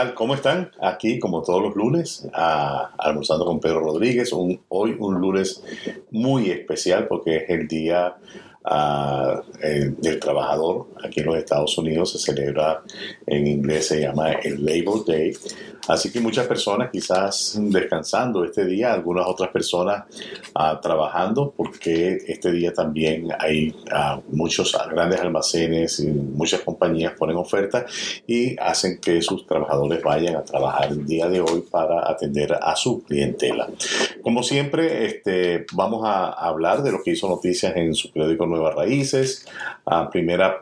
tal? ¿Cómo están? Aquí, como todos los lunes, almorzando con Pedro Rodríguez. hoy un lunes muy especial porque es el día eh, del trabajador aquí en los Estados Unidos se celebra en inglés se llama el Labor Day así que muchas personas quizás descansando este día algunas otras personas ah, trabajando porque este día también hay ah, muchos grandes almacenes y muchas compañías ponen ofertas y hacen que sus trabajadores vayan a trabajar el día de hoy para atender a su clientela como siempre este, vamos a hablar de lo que hizo noticias en su periódico Nuevas Raíces. a primera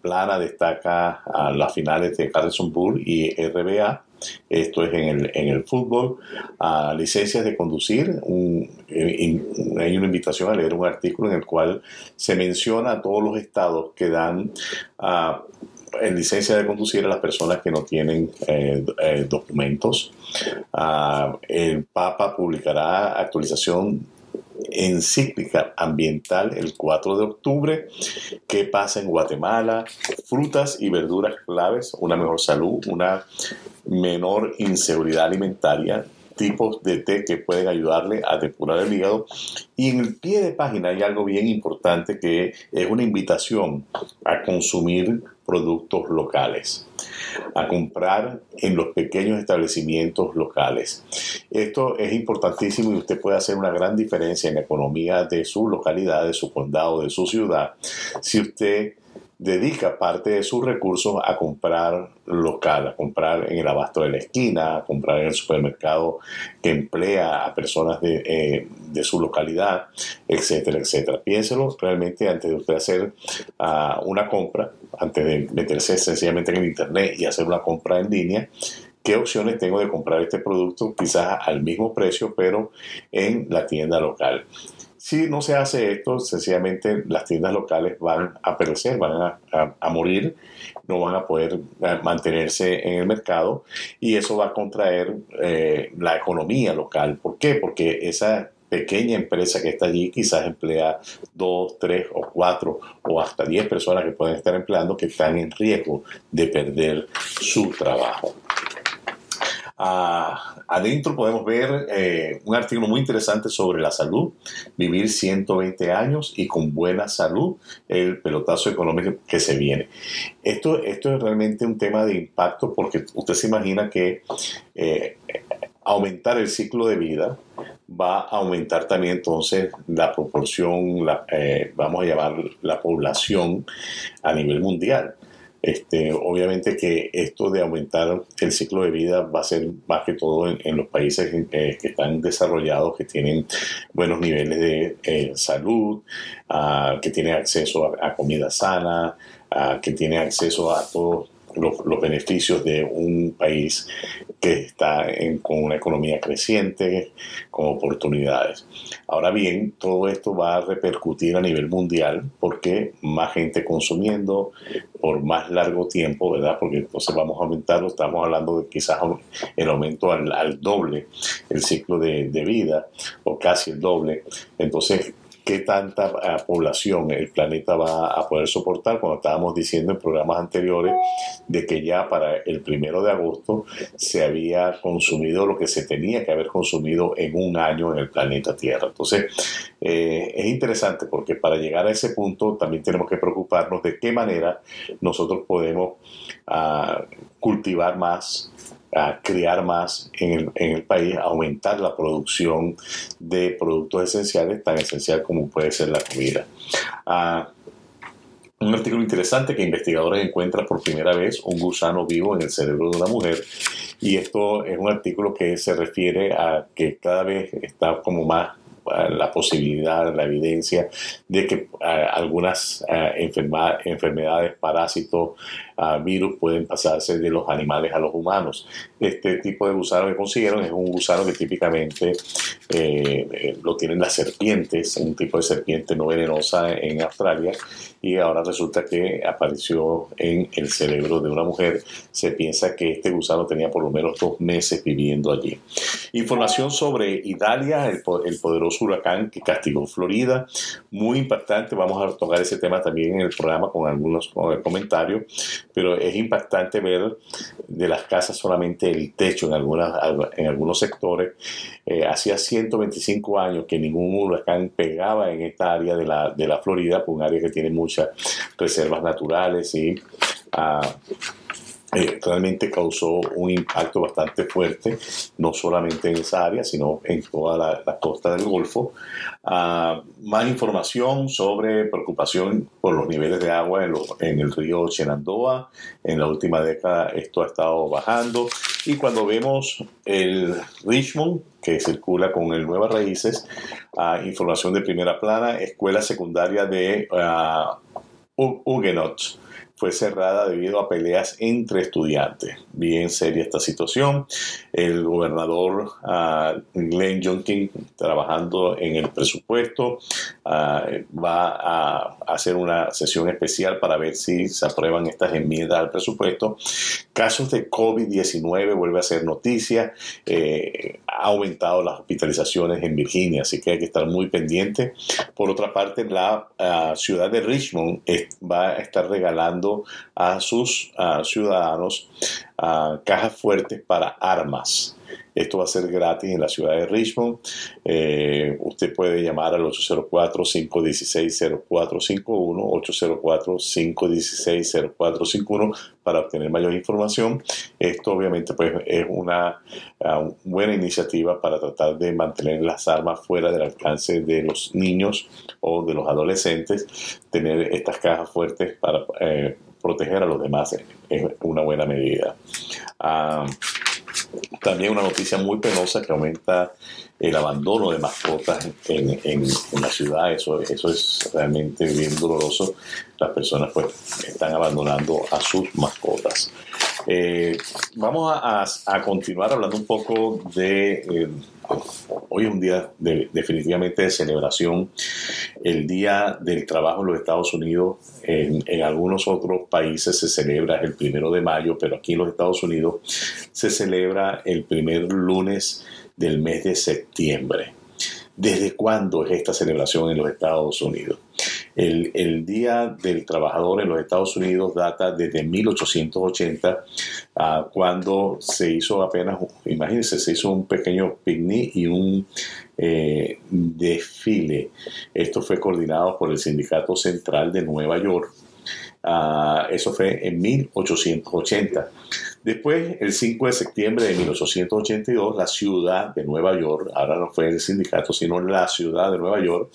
plana destaca las finales de Carlson Bull y RBA. Esto es en el, en el fútbol. licencias de conducir. Eh, hay una invitación a leer un artículo en el cual se menciona a todos los estados que dan en licencia de conducir a las personas que no tienen eh, eh, documentos. el Papa publicará actualización encíclica ambiental el 4 de octubre. ¿Qué pasa en Guatemala? Frutas y verduras claves, una mejor salud, una menor inseguridad alimentaria, tipos de té que pueden ayudarle a depurar el hígado. Y en el pie de página hay algo bien importante que es una invitación a consumir productos locales, a comprar en los pequeños establecimientos locales. Esto es importantísimo y usted puede hacer una gran diferencia en la economía de su localidad, de su condado, de su ciudad, si usted dedica parte de sus recursos a comprar local, a comprar en el abasto de la esquina, a comprar en el supermercado que emplea a personas de, eh, su localidad, etcétera, etcétera. Piénselo realmente antes de usted hacer ah, una compra, antes de meterse sencillamente en el internet y hacer una compra en línea, qué opciones tengo de comprar este producto quizás al mismo precio, pero en la tienda local. Si no se hace esto, sencillamente las tiendas locales van a perecer, van a, morir, no van a poder eh, mantenerse en el mercado y eso va a contraer eh, la economía local. ¿Por qué? Porque esa pequeña empresa que está allí quizás emplea dos, tres o cuatro o hasta diez personas que pueden estar empleando que están en riesgo de perder su trabajo adentro podemos ver eh, un artículo muy interesante sobre la salud, vivir 120 años y con buena salud, el pelotazo económico que se viene. Esto, esto es realmente un tema de impacto porque usted se imagina que eh, aumentar el ciclo de vida va a aumentar también entonces la proporción, la, eh, vamos a llamar la población a nivel mundial. Este, obviamente que esto de aumentar el ciclo de vida va a ser más que todo en, los países eh, que están desarrollados, que tienen buenos niveles de eh, salud, ah, que tienen acceso a, comida sana, ah, que tienen acceso a todos los, beneficios de un país que está con una economía creciente, con oportunidades. Ahora bien, todo esto va a repercutir a nivel mundial porque más gente consumiendo por más largo tiempo, ¿verdad? Porque entonces vamos a aumentarlo, estamos hablando de quizás el aumento al, doble el ciclo de, de vida o casi el doble. Entonces, qué tanta eh, población el planeta va a poder soportar cuando estábamos diciendo en programas anteriores de que ya para el primero de agosto se había consumido lo que se tenía que haber consumido en un año en el planeta Tierra. Entonces, eh, es interesante porque para llegar a ese punto también tenemos que preocuparnos de qué manera nosotros podemos ah, cultivar más a criar más en el, en el, país, aumentar la producción de productos esenciales, tan esencial como puede ser la comida. Ah, un artículo interesante que investigadores encuentran por primera vez un gusano vivo en el cerebro de una mujer y esto es un artículo que se refiere a que cada vez está como más la posibilidad, la evidencia de que eh, algunas enfermedades, parásitos, virus pueden pasarse de los animales a los humanos. Este tipo de gusano que consiguieron es un gusano que típicamente eh, lo tienen las serpientes, un tipo de serpiente no venenosa en Australia, y ahora resulta que apareció en el cerebro de una mujer. Se piensa que este gusano tenía por lo menos dos meses viviendo allí. Información sobre Idalia, el, el poderoso huracán que castigó Florida, muy impactante. Vamos a tocar ese tema también en el programa con algunos comentarios. Pero es impactante ver de las casas solamente el techo en, algunas, en algunos sectores. Eh, hacía 125 años que ningún huracán pegaba en esta área de la, de la Florida, un área que tiene muchas reservas naturales y ah, eh, realmente causó un impacto bastante fuerte, no solamente en esa área, sino en toda la, costa del Golfo. Ah, más información sobre preocupación por los niveles de agua en, el río Shenandoah. En la última década esto ha estado bajando. Y cuando vemos el Richmond, que circula con el Nuevas Raíces, ah, información de primera plana, escuela secundaria de uh, fue cerrada debido a peleas entre estudiantes. Bien seria esta situación. El gobernador uh, Glenn Youngkin, trabajando en el presupuesto, ah, va a hacer una sesión especial para ver si se aprueban estas enmiendas al presupuesto. Casos de COVID-19 vuelve a ser noticia. Eh, ha aumentado las hospitalizaciones en Virginia, así que hay que estar muy pendiente. Por otra parte, la ah, ciudad de Richmond va a estar regalando a sus ciudadanos cajas fuertes para armas. Esto va a ser gratis en la ciudad de Richmond. Eh, usted puede llamar al 804-516-0451, 804-516-0451 para obtener mayor información. Esto obviamente pues, es una buena iniciativa para tratar de mantener las armas fuera del alcance de los niños o de los adolescentes. Tener estas cajas fuertes para eh, proteger a los demás es una buena medida. Ah, también una noticia muy penosa que aumenta el abandono de mascotas en, en, la ciudad. Eso, eso es realmente bien doloroso. Las personas pues están abandonando a sus mascotas. Eh, vamos a, a, continuar hablando un poco de... Eh, hoy es un día definitivamente de celebración, el Día del Trabajo en los Estados Unidos. En, en, algunos otros países se celebra el primero de mayo, pero aquí en los Estados Unidos se celebra el primer lunes del mes de septiembre. ¿Desde cuándo es esta celebración en los Estados Unidos? El, Día del Trabajador en los Estados Unidos data desde 1880, ah, cuando se hizo apenas, imagínense, se hizo un pequeño picnic y un eh, desfile. Esto fue coordinado por el Sindicato Central de Nueva York. Ah, eso fue en 1880. Después, el 5 de septiembre de 1882, la ciudad de Nueva York, ahora no fue el sindicato, sino la ciudad de Nueva York,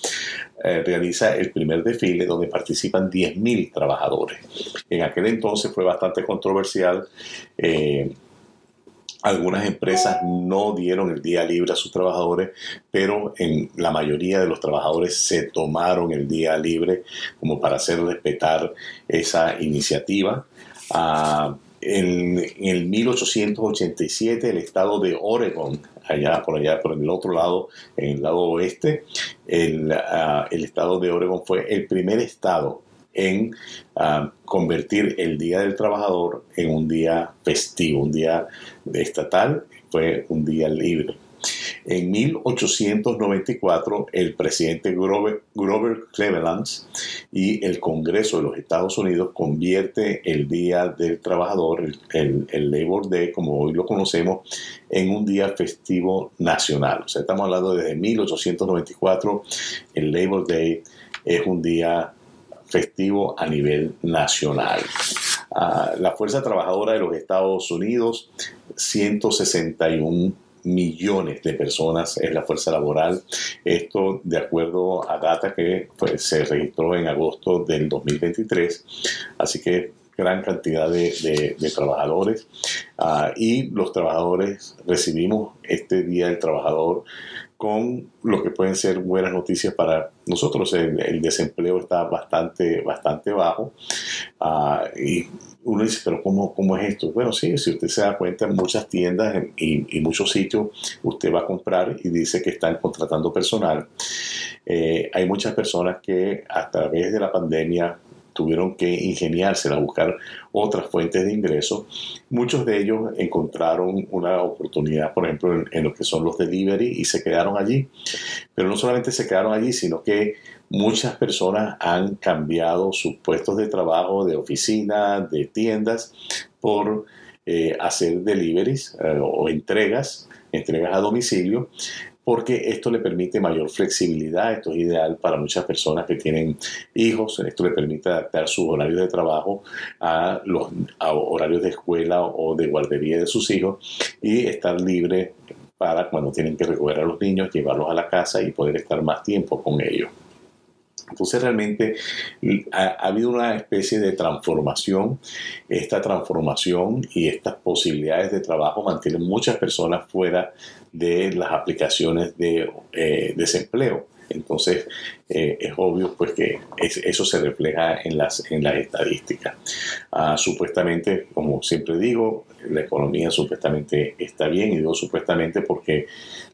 eh, realiza el primer desfile donde participan 10.000 trabajadores. En aquel entonces fue bastante controversial. Eh, algunas empresas no dieron el día libre a sus trabajadores, pero en la mayoría de los trabajadores se tomaron el día libre como para hacer respetar esa iniciativa. Ah, en, el 1887 el estado de Oregon, allá por allá por el otro lado, en el lado oeste, el, ah, estado de Oregon fue el primer estado en ah, convertir el Día del Trabajador en un día festivo, un día estatal, fue un día libre. En 1894, el presidente Grover, Cleveland y el Congreso de los Estados Unidos convierte el Día del Trabajador, el, Labor Day, como hoy lo conocemos, en un día festivo nacional. O sea, estamos hablando desde 1894, el Labor Day es un día festivo a nivel nacional. Ah, la Fuerza Trabajadora de los Estados Unidos, 161 millones de personas es la fuerza laboral. Esto de acuerdo a data que pues, se registró en agosto del 2023. Así que gran cantidad de, trabajadores ah, y los trabajadores recibimos este Día del Trabajador con lo que pueden ser buenas noticias para nosotros. El, desempleo está bastante, bastante bajo uh, y uno dice, pero ¿cómo, ¿cómo es esto? Bueno, sí, si usted se da cuenta, en muchas tiendas y, y muchos sitios usted va a comprar y dice que están contratando personal. Eh, hay muchas personas que a través de la pandemia tuvieron que ingeniarse a buscar otras fuentes de ingreso. Muchos de ellos encontraron una oportunidad, por ejemplo, en, lo que son los delivery y se quedaron allí. Pero no solamente se quedaron allí, sino que muchas personas han cambiado sus puestos de trabajo, de oficina, de tiendas, por eh, hacer deliveries eh, o entregas, entregas a domicilio, porque esto le permite mayor flexibilidad, esto es ideal para muchas personas que tienen hijos, esto le permite adaptar sus horarios de trabajo a los horarios de escuela o de guardería de sus hijos y estar libre para cuando tienen que recoger a los niños, llevarlos a la casa y poder estar más tiempo con ellos. Entonces realmente ha, habido una especie de transformación. Esta transformación y estas posibilidades de trabajo mantienen muchas personas fuera de las aplicaciones de eh, desempleo. Entonces, eh, es obvio pues que eso se refleja en las, en las estadísticas. Ah, supuestamente, como siempre digo, la economía supuestamente está bien y digo supuestamente porque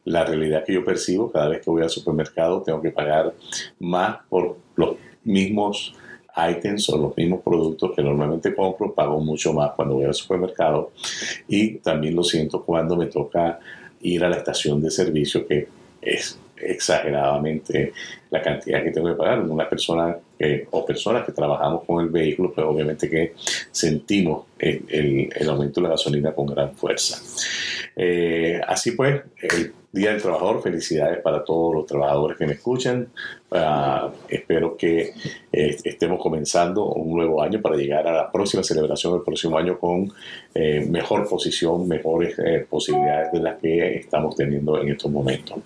la realidad que yo percibo cada vez que voy al supermercado tengo que pagar más por los mismos items o los mismos productos que normalmente compro, pago mucho más cuando voy al supermercado y también lo siento cuando me toca ir a la estación de servicio que es exageradamente la cantidad que tengo que pagar. Una persona o personas que trabajamos con el vehículo, pues obviamente que sentimos el, aumento de la gasolina con gran fuerza. Eh, así pues, el Día del Trabajador, felicidades para todos los trabajadores que me escuchan. Ah, espero que eh, estemos comenzando un nuevo año para llegar a la próxima celebración del próximo año con eh, mejor posición, mejores posibilidades de las que estamos teniendo en estos momentos.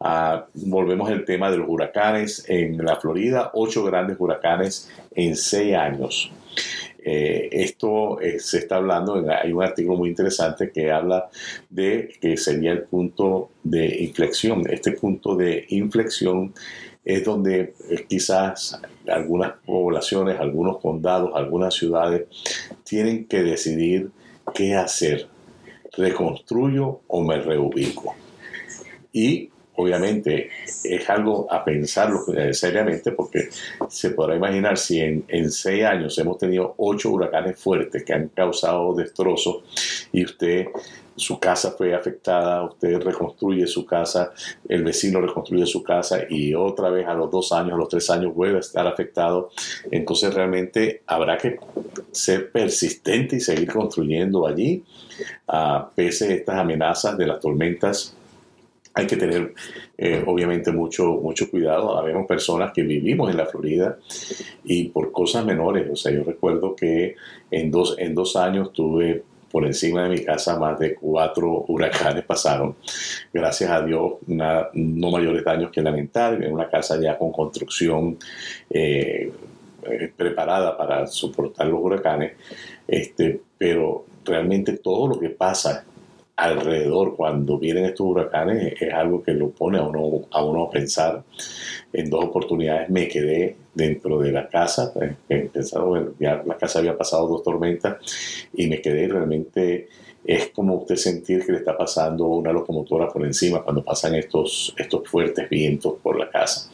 Ah, volvemos al tema de los huracanes en la Florida, ocho grandes huracanes en seis años. Eh, esto eh, se está hablando, hay un artículo muy interesante que habla de que sería el punto de inflexión. Este punto de inflexión es donde eh, quizás algunas poblaciones, algunos condados, algunas ciudades tienen que decidir qué hacer. ¿Reconstruyo o me reubico? Y obviamente es algo a pensarlo seriamente porque se podrá imaginar si en, seis años hemos tenido ocho huracanes fuertes que han causado destrozos y usted su casa fue afectada, usted reconstruye su casa, el vecino reconstruye su casa y otra vez a los dos años, a los tres años vuelve a estar afectado. Entonces realmente habrá que ser persistente y seguir construyendo allí, a pese a estas amenazas de las tormentas hay que tener eh, obviamente mucho, mucho cuidado. Habemos personas que vivimos en la Florida y por cosas menores, o sea, yo recuerdo que en dos, en dos años tuve por encima de mi casa más de cuatro huracanes pasaron. Gracias a Dios, no mayores daños que lamentar. En una casa ya con construcción eh, eh, preparada para soportar los huracanes. Este, pero realmente todo lo que pasa alrededor cuando vienen estos huracanes es algo que lo pone a uno a, uno a pensar. En dos oportunidades me quedé dentro de la casa, eh, pensando, ya la casa había pasado dos tormentas y me quedé realmente es como usted sentir que le está pasando una locomotora por encima cuando pasan estos, estos fuertes vientos por la casa.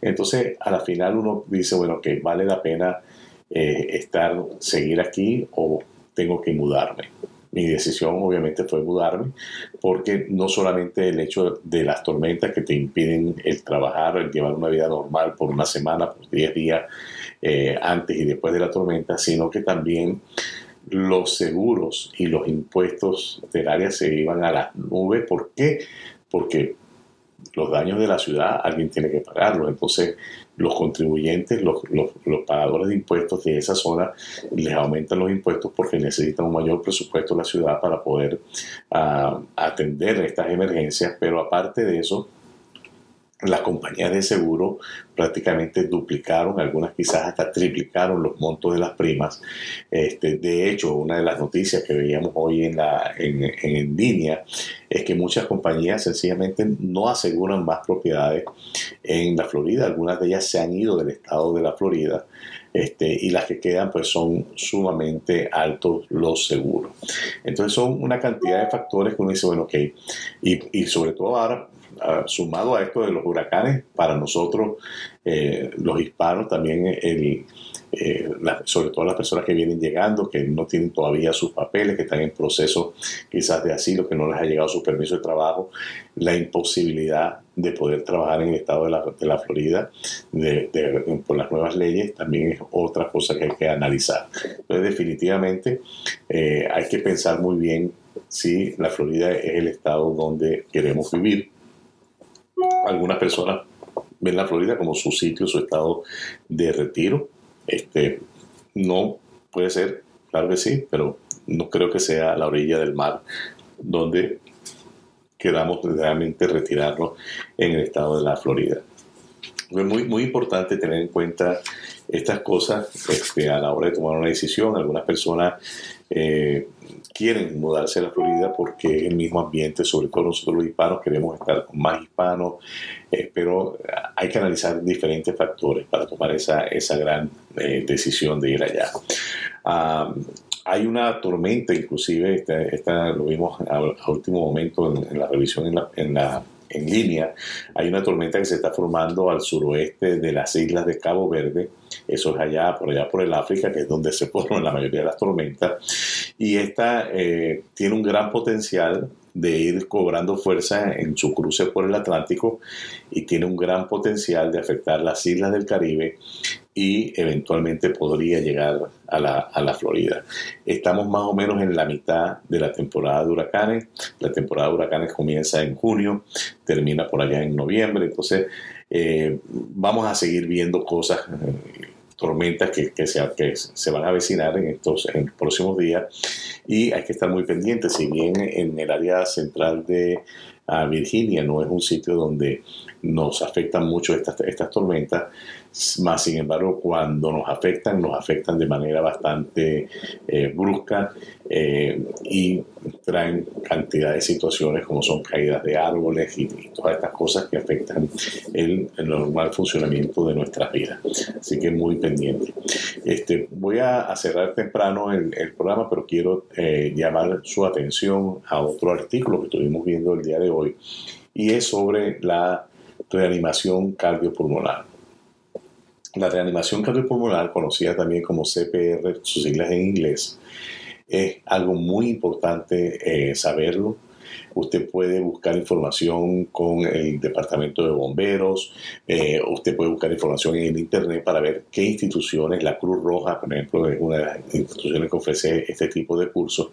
Entonces, a la final uno dice, bueno, que vale la pena eh, estar, seguir aquí o tengo que mudarme mi decisión obviamente fue mudarme, porque no solamente el hecho de las tormentas que te impiden el trabajar, el llevar una vida normal por una semana, por 10 días eh, antes y después de la tormenta, sino que también los seguros y los impuestos del área se iban a las nubes. ¿Por qué? Porque los daños de la ciudad alguien tiene que pagarlos. Entonces, los contribuyentes, los, pagadores de impuestos de esa zona, les aumentan los impuestos porque necesitan un mayor presupuesto en la ciudad para poder ah, atender estas emergencias. Pero aparte de eso, las compañías de seguro prácticamente duplicaron, algunas quizás hasta triplicaron los montos de las primas. Este, de hecho, una de las noticias que veíamos hoy en, la, en, línea es que muchas compañías sencillamente no aseguran más propiedades en la Florida. Algunas de ellas se han ido del estado de la Florida este, y las que quedan pues son sumamente altos los seguros. Entonces son una cantidad de factores que uno dice, bueno, ok, y, y sobre todo ahora sumado a esto de los huracanes, para nosotros, eh, los hispanos, también eh, sobre todo las personas que vienen llegando, que no tienen todavía sus papeles, que están en proceso quizás de asilo, que no les ha llegado su permiso de trabajo, la imposibilidad de poder trabajar en el estado de la, de la Florida por las nuevas leyes también es otra cosa que hay que analizar. Entonces definitivamente eh, hay que pensar muy bien si la Florida es el estado donde queremos vivir. Algunas personas ven la Florida como su sitio, su estado de retiro. Este, no puede ser, claro que sí, pero no creo que sea la orilla del mar donde queramos realmente retirarnos en el estado de la Florida. Es muy, muy importante tener en cuenta estas cosas este, a la hora de tomar una decisión. Algunas personas eh, quieren mudarse a la Florida porque es el mismo ambiente, sobre todo nosotros los hispanos queremos estar con más hispanos, eh, pero hay que analizar diferentes factores para tomar esa, esa gran eh, decisión de ir allá. hay una tormenta, inclusive, esta, lo vimos a, último momento en, la revisión en la en línea. Hay una tormenta que se está formando al suroeste de las islas de Cabo Verde. Eso es allá, por allá por el África, que es donde se forman la mayoría de las tormentas. Y esta eh, tiene un gran potencial de ir cobrando fuerza en su cruce por el Atlántico y tiene un gran potencial de afectar las islas del Caribe y eventualmente podría llegar a la, a la, Florida. Estamos más o menos en la mitad de la temporada de huracanes. La temporada de huracanes comienza en junio, termina por allá en noviembre. Entonces, eh, vamos a seguir viendo cosas. Eh, tormentas que, que, se, que se van a avecinar en estos en próximos días y hay que estar muy pendientes. Si bien en el área central de Virginia no es un sitio donde nos afectan mucho estas, estas tormentas, más sin embargo cuando nos afectan, nos afectan de manera bastante eh, brusca eh, y traen cantidad de situaciones como son caídas de árboles y, todas estas cosas que afectan el, normal funcionamiento de nuestras vidas. Así que muy pendiente. Este, voy a, cerrar temprano el, programa, pero quiero eh, llamar su atención a otro artículo que estuvimos viendo el día de hoy y es sobre la reanimación cardiopulmonar. La reanimación cardiopulmonar, conocida también como CPR, sus siglas en inglés, es algo muy importante eh, saberlo Usted puede buscar información con el Departamento de Bomberos, eh, usted puede buscar información en el Internet para ver qué instituciones, la Cruz Roja, por ejemplo, es una de las instituciones que ofrece este tipo de cursos.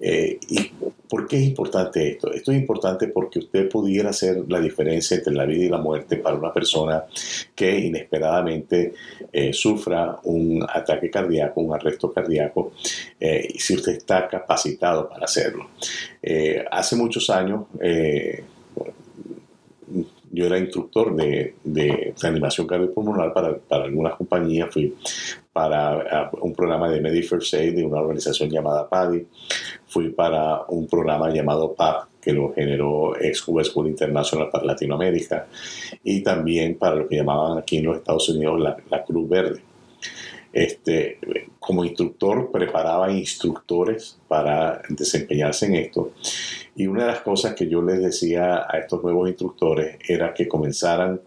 Eh, ¿Y por qué es importante esto? Esto es importante porque usted pudiera hacer la diferencia entre la vida y la muerte para una persona que inesperadamente eh, sufra un ataque cardíaco, un arresto cardíaco, y si usted está capacitado para hacerlo. hace muchos años eh, yo era instructor de, de reanimación cardiopulmonar para, para algunas compañías, fui para un programa de Medi First Aid de una organización llamada PADI, fui para un programa llamado PAP que lo generó ex School International para Latinoamérica. Y también para lo que llamaban aquí en los Estados Unidos la, la Cruz Verde. Este, como instructor preparaba instructores para desempeñarse en esto. Y una de las cosas que yo les decía a estos nuevos instructores era que comenzaran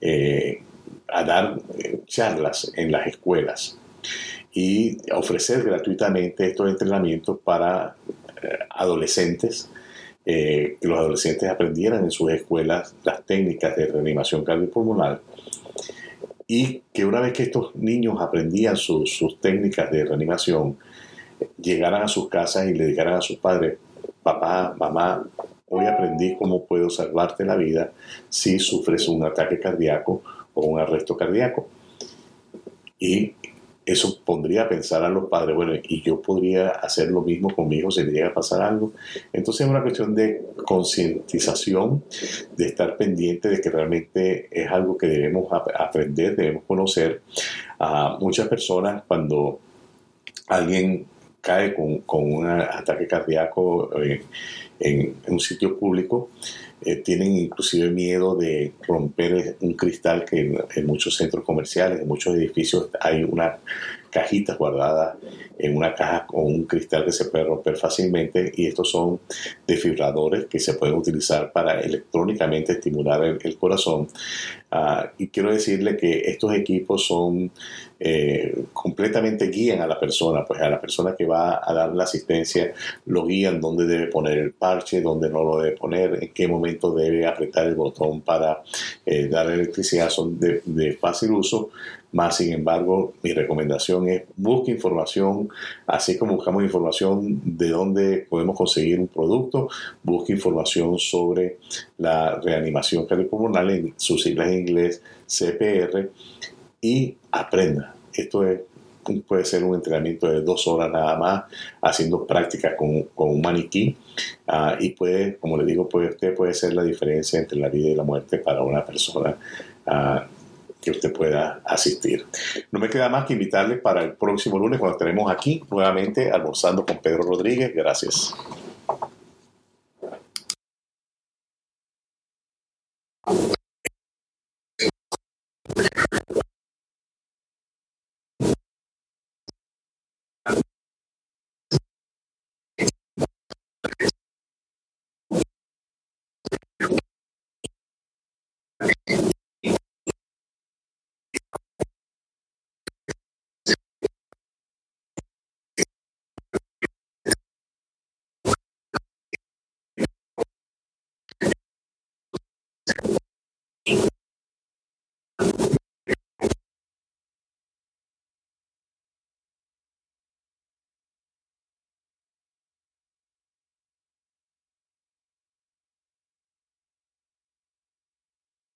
eh, a dar eh, charlas en las escuelas y ofrecer gratuitamente estos entrenamientos para eh, adolescentes, que los adolescentes aprendieran en sus escuelas las técnicas de reanimación cardiopulmonar y que una vez que estos niños aprendían sus técnicas de reanimación, llegaran a sus casas y le dijeran a sus padres, papá, mamá, hoy aprendí cómo puedo salvarte la vida si sufres un ataque cardíaco o un arresto cardíaco. Y eso pondría a pensar a los padres, bueno, y yo podría hacer lo mismo con mi hijo si le llega a pasar algo. Entonces es una cuestión de concientización, de estar pendiente de que realmente es algo que debemos aprender, debemos conocer. A muchas personas cuando alguien cae con, un ataque cardíaco eh, en, un sitio público, eh, tienen inclusive miedo de romper un cristal que en, muchos centros comerciales, en muchos edificios hay una cajitas guardadas en una caja con un cristal que se puede romper fácilmente y estos son desfibradores que se pueden utilizar para electrónicamente estimular el, corazón. Ah, y quiero decirle que estos equipos son eh, completamente guían a la persona, pues a la persona que va a dar la asistencia lo guían dónde debe poner el parche, dónde no lo debe poner, en qué momento debe apretar el botón para eh, dar electricidad, son de, fácil uso. Más sin embargo, mi recomendación es busque información, así como buscamos información de dónde podemos conseguir un producto, busque información sobre la reanimación cardiopulmonar en sus siglas en inglés CPR y aprenda. Esto es, puede ser un entrenamiento de dos horas nada más, haciendo prácticas con, con, un maniquí. Uh, y puede, como le digo, puede, usted puede ser la diferencia entre la vida y la muerte para una persona. Uh, que usted pueda asistir. No me queda más que invitarles para el próximo lunes cuando estaremos aquí nuevamente almorzando con Pedro Rodríguez. Gracias.